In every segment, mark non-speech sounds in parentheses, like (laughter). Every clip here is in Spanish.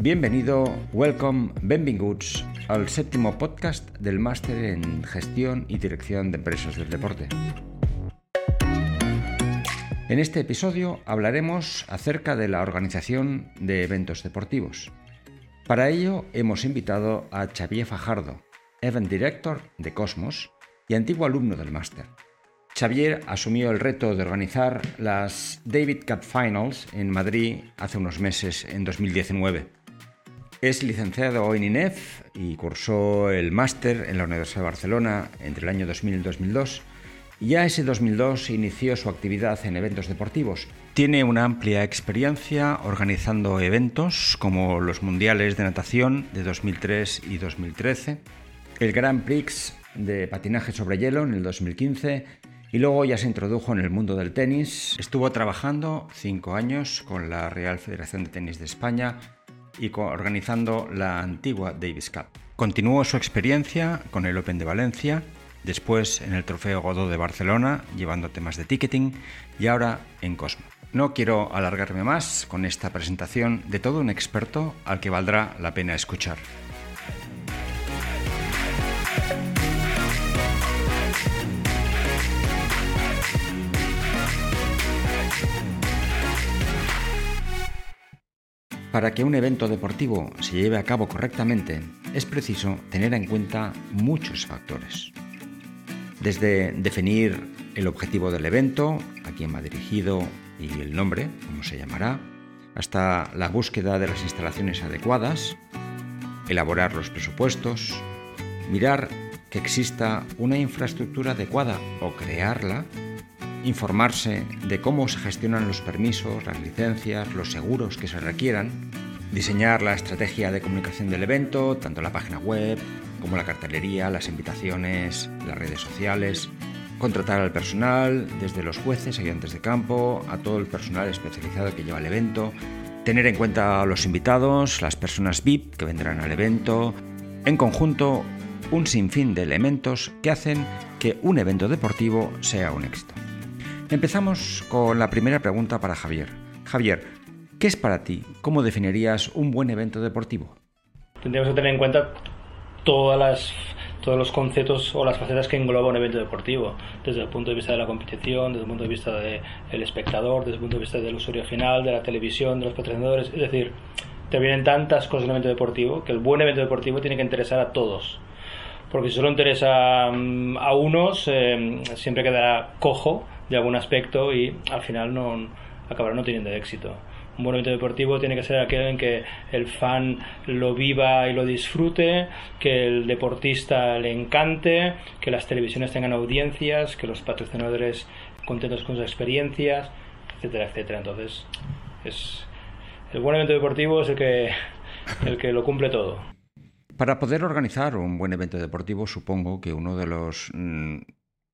Bienvenido, welcome, benvinguts al séptimo podcast del máster en gestión y dirección de empresas del deporte. En este episodio hablaremos acerca de la organización de eventos deportivos. Para ello hemos invitado a Xavier Fajardo, Event Director de Cosmos y antiguo alumno del máster. Xavier asumió el reto de organizar las David Cup Finals en Madrid hace unos meses, en 2019. Es licenciado en INEF y cursó el máster en la Universidad de Barcelona entre el año 2000 y 2002. Y ya ese 2002 inició su actividad en eventos deportivos. Tiene una amplia experiencia organizando eventos como los Mundiales de Natación de 2003 y 2013, el Grand Prix de patinaje sobre hielo en el 2015 y luego ya se introdujo en el mundo del tenis. Estuvo trabajando cinco años con la Real Federación de Tenis de España y organizando la antigua Davis Cup. Continuó su experiencia con el Open de Valencia, después en el Trofeo Godó de Barcelona, llevando temas de ticketing, y ahora en Cosmo. No quiero alargarme más con esta presentación de todo un experto al que valdrá la pena escuchar. Para que un evento deportivo se lleve a cabo correctamente, es preciso tener en cuenta muchos factores. Desde definir el objetivo del evento, a quién va dirigido y el nombre, cómo se llamará, hasta la búsqueda de las instalaciones adecuadas, elaborar los presupuestos, mirar que exista una infraestructura adecuada o crearla informarse de cómo se gestionan los permisos, las licencias, los seguros que se requieran, diseñar la estrategia de comunicación del evento, tanto la página web como la cartelería, las invitaciones, las redes sociales, contratar al personal, desde los jueces, ayudantes de campo, a todo el personal especializado que lleva el evento, tener en cuenta a los invitados, las personas VIP que vendrán al evento, en conjunto un sinfín de elementos que hacen que un evento deportivo sea un éxito. Empezamos con la primera pregunta para Javier. Javier, ¿qué es para ti? ¿Cómo definirías un buen evento deportivo? Tendríamos que tener en cuenta todas las, todos los conceptos o las facetas que engloba un evento deportivo, desde el punto de vista de la competición, desde el punto de vista del espectador, desde el punto de vista del usuario final, de la televisión, de los patrocinadores. Es decir, te vienen tantas cosas en un evento deportivo que el buen evento deportivo tiene que interesar a todos. Porque si solo interesa mm, a unos, eh, siempre quedará cojo de algún aspecto y al final no acabará no teniendo éxito. Un buen evento deportivo tiene que ser aquel en que el fan lo viva y lo disfrute, que el deportista le encante, que las televisiones tengan audiencias, que los patrocinadores contentos con sus experiencias, etcétera, etcétera. Entonces, es el buen evento deportivo es el que el que lo cumple todo. Para poder organizar un buen evento deportivo, supongo que uno de los mm,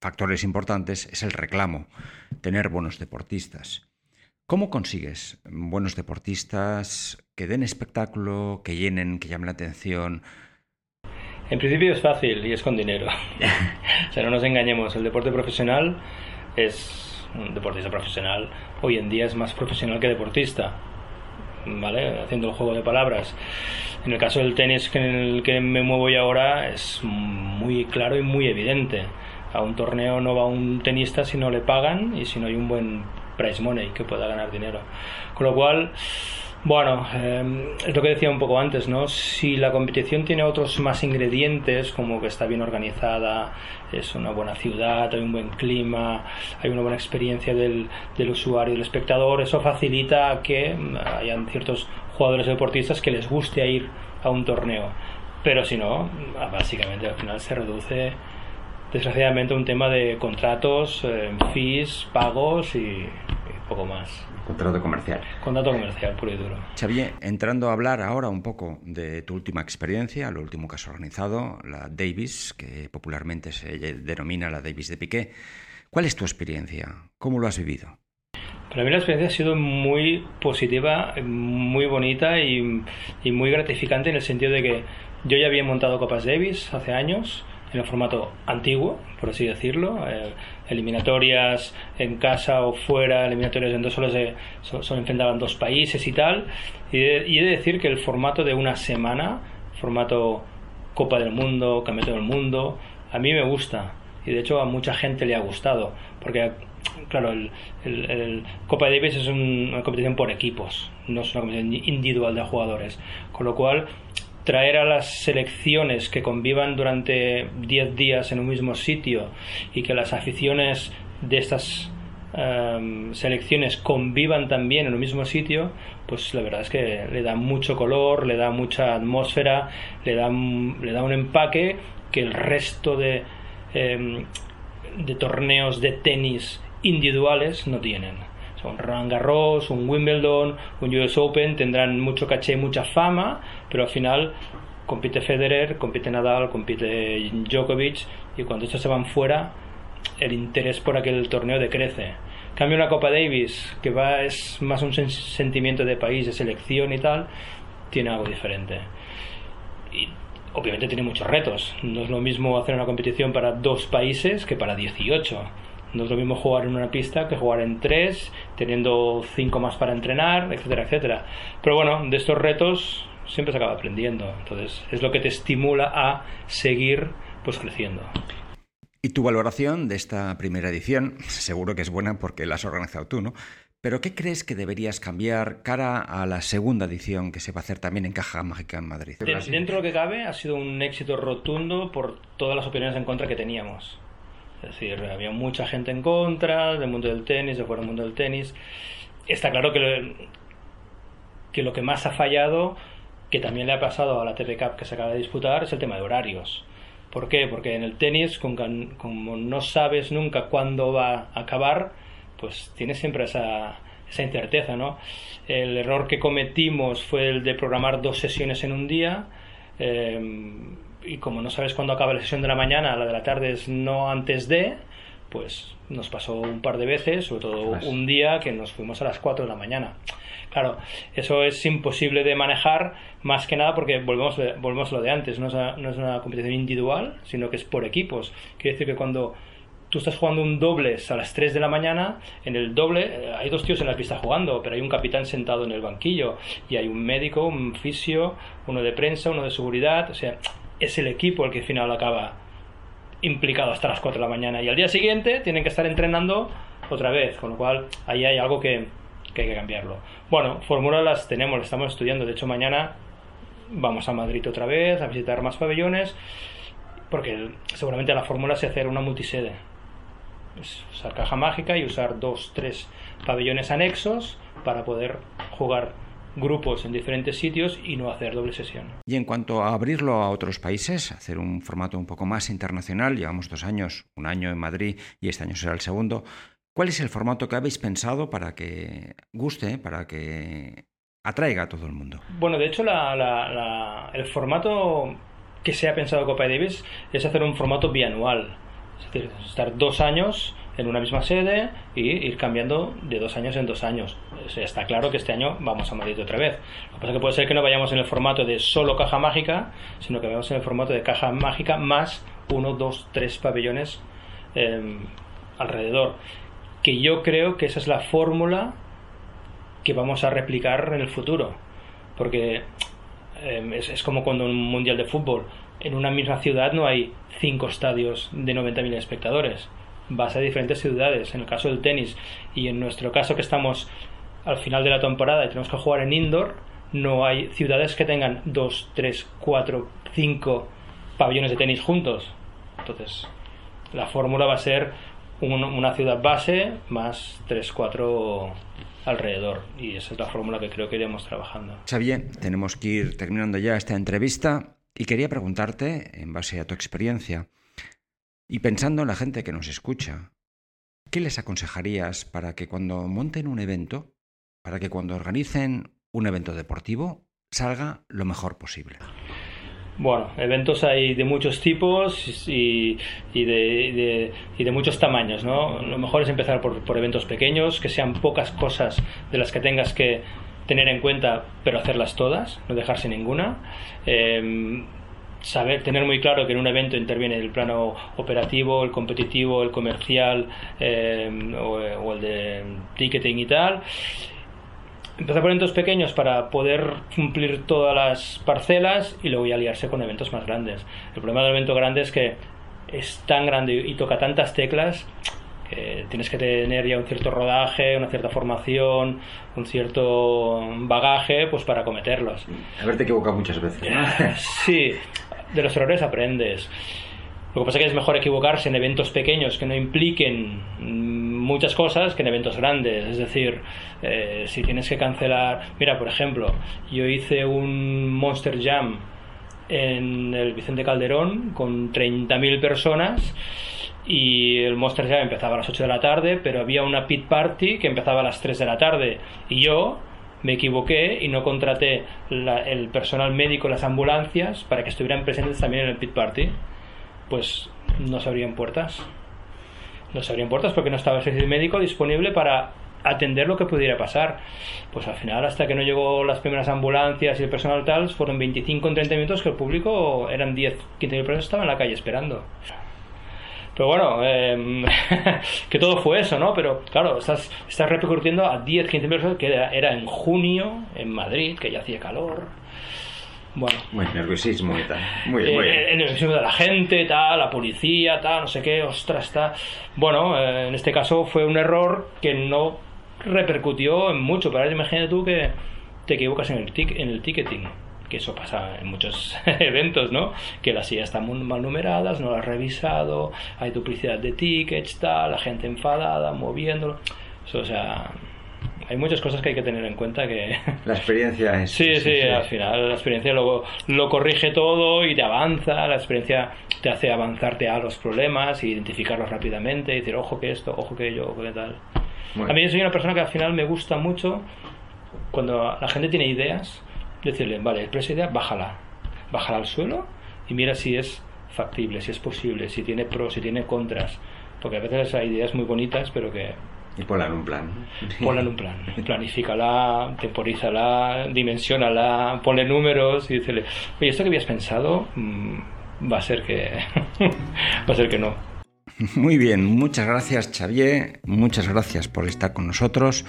factores importantes es el reclamo, tener buenos deportistas. ¿Cómo consigues buenos deportistas que den espectáculo, que llenen, que llamen la atención? En principio es fácil y es con dinero. o sea, no nos engañemos, el deporte profesional es un deportista profesional. Hoy en día es más profesional que deportista. ¿Vale? Haciendo el juego de palabras. En el caso del tenis en el que me muevo yo ahora es muy claro y muy evidente a un torneo no va un tenista si no le pagan y si no hay un buen prize money que pueda ganar dinero. Con lo cual, bueno, eh, es lo que decía un poco antes, ¿no? Si la competición tiene otros más ingredientes, como que está bien organizada, es una buena ciudad, hay un buen clima, hay una buena experiencia del, del usuario del espectador, eso facilita que hayan ciertos jugadores deportistas que les guste ir a un torneo. Pero si no, básicamente al final se reduce desgraciadamente un tema de contratos, eh, fees, pagos y, poco más. Contrato comercial. Contrato comercial, puro y duro. Xavier, entrando a hablar ahora un poco de tu última experiencia, lo último que has organizado, la Davis, que popularmente se denomina la Davis de Piqué. ¿Cuál es tu experiencia? ¿Cómo lo has vivido? Para mí la experiencia ha sido muy positiva, muy bonita y, y muy gratificante en el sentido de que yo ya había montado Copas Davis hace años, en el formato antiguo, por así decirlo, eh, eliminatorias en casa o fuera, eliminatorias en dos solo se, enfrentaban dos países y tal, y, he de decir que el formato de una semana, formato Copa del Mundo, Campeonato del Mundo, a mí me gusta. Y de hecho a mucha gente le ha gustado, porque claro, el, el, Copa Davis es una competición por equipos, no es una competición individual de jugadores, con lo cual traer a las selecciones que convivan durante 10 días en un mismo sitio y que las aficiones de estas em, selecciones convivan también en un mismo sitio, pues la verdad es que le da mucho color, le da mucha atmósfera, le da, le da un empaque que el resto de, em, de torneos de tenis individuales no tienen. Un Roland Garros, un Wimbledon, un US Open tendrán mucho caché y mucha fama, pero al final compite Federer, compite Nadal, compite Djokovic y cuando estos se van fuera el interés por aquel torneo decrece. Cambio una Copa Davis, que va es más un sentimiento de país, de selección y tal, tiene algo diferente. Y obviamente tiene muchos retos. No es lo mismo hacer una competición para dos países que para 18 no es lo mismo jugar en una pista que jugar en tres, teniendo cinco más para entrenar, etcétera, etcétera. Pero bueno, de estos retos siempre se acaba aprendiendo. Entonces, es lo que te estimula a seguir pues creciendo. Y tu valoración de esta primera edición, seguro que es buena porque la has organizado tú, ¿no? Pero ¿qué crees que deberías cambiar cara a la segunda edición que se va a hacer también en Caja Mágica en Madrid? Dentro de lo que cabe, ha sido un éxito rotundo por todas las opiniones en contra que teníamos. Es decir, había mucha gente en contra del mundo del tenis, de fuera del mundo del tenis. Está claro que lo, que lo que más ha fallado, que también le ha pasado a la TP Cup que se acaba de disputar, es el tema de horarios. ¿Por qué? Porque en el tenis, como no sabes nunca cuándo va a acabar, pues tienes siempre esa, esa incerteza, ¿no? El error que cometimos fue el de programar dos sesiones en un día. Eh, y como no sabes cuándo acaba la sesión de la mañana, la de la tarde es no antes de, pues nos pasó un par de veces, sobre todo un día que nos fuimos a las 4 de la mañana. Claro, eso es imposible de manejar, más que nada porque volvemos, volvemos a lo de antes, no es, una, no es una competición individual, sino que es por equipos. Quiere decir que cuando tú estás jugando un dobles a las 3 de la mañana, en el doble eh, hay dos tíos en la pista jugando, pero hay un capitán sentado en el banquillo y hay un médico, un fisio, uno de prensa, uno de seguridad, o sea, es el equipo el que al final acaba implicado hasta las 4 de la mañana y al día siguiente tienen que estar entrenando otra vez, con lo cual ahí hay algo que, que hay que cambiarlo. Bueno, fórmulas las tenemos, las estamos estudiando, de hecho mañana vamos a Madrid otra vez a visitar más pabellones porque seguramente la fórmula es hacer una multisede. Es caja mágica y usar dos, tres pabellones anexos para poder jugar grupos en diferentes sitios y no hacer doble sesión. Y en cuanto a abrirlo a otros países, hacer un formato un poco más internacional, llevamos dos años, un año en Madrid y este año será el segundo. ¿Cuál es el formato que habéis pensado para que guste, para que atraiga a todo el mundo? Bueno, de hecho, el formato que se ha pensado Copa Davis es hacer un formato bianual. Es decir, estar dos años en una misma sede y ir cambiando de dos años en dos años. está claro que este año vamos a Madrid otra vez. Lo que pasa es que puede ser que no vayamos en el formato de solo caja mágica, sino que vayamos en el formato de caja mágica más uno, dos, tres pabellones em, alrededor. Que yo creo que esa es la fórmula que vamos a replicar en el futuro. Porque em, es, es como cuando un mundial de fútbol en una misma ciudad no hay cinco estadios de 90.000 espectadores vas a diferentes ciudades, en el caso del tenis, y en nuestro caso que estamos al final de la temporada y tenemos que jugar en indoor, no hay ciudades que tengan dos, tres, cuatro, cinco pabellones de tenis juntos. Entonces, la fórmula va a ser una ciudad base más tres, cuatro alrededor. Y esa es la fórmula que creo que iremos trabajando. Xavier, tenemos que ir terminando ya esta entrevista y quería preguntarte, en base a tu experiencia, y pensando en la gente que nos escucha, ¿qué les aconsejarías para que cuando monten un evento, para que cuando organicen un evento deportivo, salga lo mejor posible? Bueno, eventos hay de muchos tipos y, de, muchos tamaños, ¿no? Lo mejor es empezar por, eventos pequeños, que sean pocas cosas de las que tengas que tener en cuenta, pero hacerlas todas, no dejarse ninguna. Em, saber, tener muy claro que en un evento interviene el plano operativo, el competitivo, el comercial eh, o, el de ticketing y tal. Empezar por eventos pequeños para poder cumplir todas las parcelas y luego ya aliarse con eventos más grandes. El problema del evento grande es que es tan grande y toca tantas teclas que tienes que tener ya un cierto rodaje, una cierta formación, un cierto bagaje pues para cometerlos. Haberte equivocado muchas veces. (laughs) Sí, de los errores aprendes. Lo que pasa es que es mejor equivocarse en eventos pequeños que no impliquen muchas cosas que en eventos grandes. Es decir, eh, si tienes que cancelar... Mira, por ejemplo, yo hice un Monster Jam en el Vicente Calderón con 30.000 personas y el Monster Jam empezaba a las 8 de la tarde, pero había una pit party que empezaba a las 3 de la tarde y yo me equivoqué y no contraté el personal médico, las ambulancias, para que estuvieran presentes también en el pit party, pues no se abrían puertas. No se abrían puertas porque no estaba el servicio médico disponible para atender lo que pudiera pasar. Pues al final, hasta que no llegó las primeras ambulancias y el personal tal, fueron 25 en 30 minutos que el público eran 10, 15 mil personas estaban en la calle esperando. Pero bueno, em, (laughs) que todo fue eso, ¿no? Pero claro, estás, estás repercutiendo a 10, 15 personas que era, en junio en Madrid, que ya hacía calor. Bueno. Muy nerviosismo y tal. Muy, eh, muy El nerviosismo de la gente, tal, la policía, tal, no sé qué, ostras, tal. Bueno, eh, en este caso fue un error que no repercutió en mucho. Pero ahora imagínate tú que te equivocas en el, tic en el ticketing que eso pasa en muchos (laughs) eventos, ¿no? Que las sillas están mal numeradas, no las has revisado, hay duplicidad de tickets, tal, la gente enfadada, moviéndolo. o sea, hay muchas cosas que hay que tener en cuenta que... (laughs) La experiencia es... Sí, sí, al final la experiencia lo, lo corrige todo y te avanza, la experiencia te hace avanzarte a los problemas, identificarlos rápidamente, y decir, ojo que esto, ojo que yo, ojo que tal. A mí soy una persona que al final me gusta mucho cuando la gente tiene ideas, decirle, vale, esa idea, bájala, bájala al suelo y mira si es factible, si es posible, si tiene pros, si tiene contras, porque a veces hay ideas muy bonitas, pero que... Y ponla en un plan. Ponla en un plan, planifícala, temporízala, dimensionala, ponle números y decirle, oye, esto que habías pensado mm, va a ser que... (laughs) va a ser que no. Muy bien, muchas gracias Xavier, muchas gracias por estar con nosotros,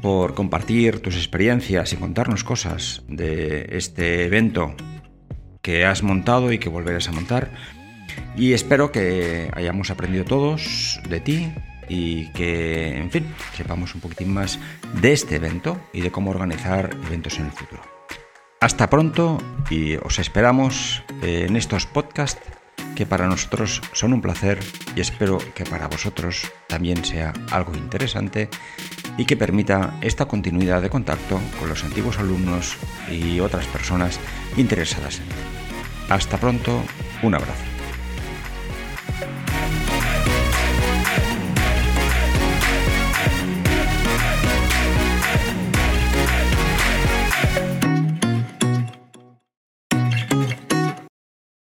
por compartir tus experiencias y contarnos cosas de este evento que has montado y que volverás a montar. Y espero que hayamos aprendido todos de ti y que, en fin, sepamos un poquitín más de este evento y de cómo organizar eventos en el futuro. Hasta pronto y os esperamos en estos podcasts que para nosotros son un placer y espero que para vosotros también sea algo interesante y que permita esta continuidad de contacto con los antiguos alumnos y otras personas interesadas en él. Hasta pronto, un abrazo.